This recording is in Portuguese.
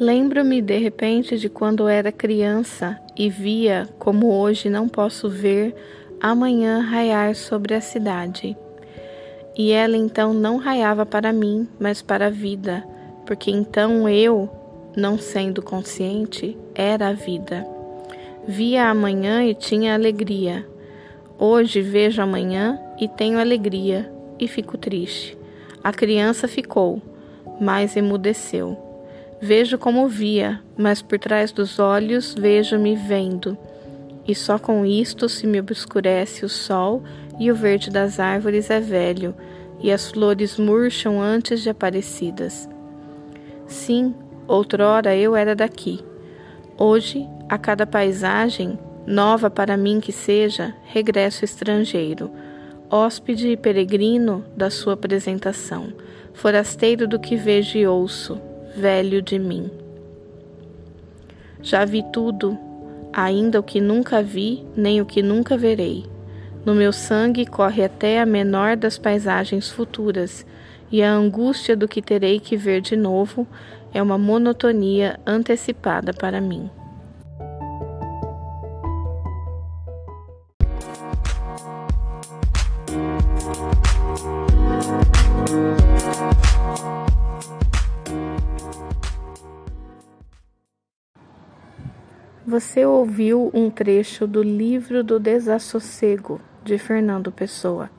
Lembro-me de repente de quando era criança e via, como hoje não posso ver, amanhã raiar sobre a cidade. E ela então não raiava para mim, mas para a vida, porque então eu, não sendo consciente, era a vida. Via amanhã e tinha alegria. Hoje vejo amanhã e tenho alegria e fico triste. A criança ficou, mas emudeceu. Vejo como via, mas por trás dos olhos vejo-me vendo. E só com isto se me obscurece o sol e o verde das árvores é velho, e as flores murcham antes de aparecidas. Sim, outrora eu era daqui. Hoje, a cada paisagem, nova para mim que seja, regresso estrangeiro, hóspede e peregrino da sua apresentação, forasteiro do que vejo e ouço, velho de mim. Já vi tudo, ainda o que nunca vi, nem o que nunca verei. No meu sangue corre até a menor das paisagens futuras, e a angústia do que terei que ver de novo é uma monotonia antecipada para mim. Você ouviu um trecho do livro do Desassossego de Fernando Pessoa.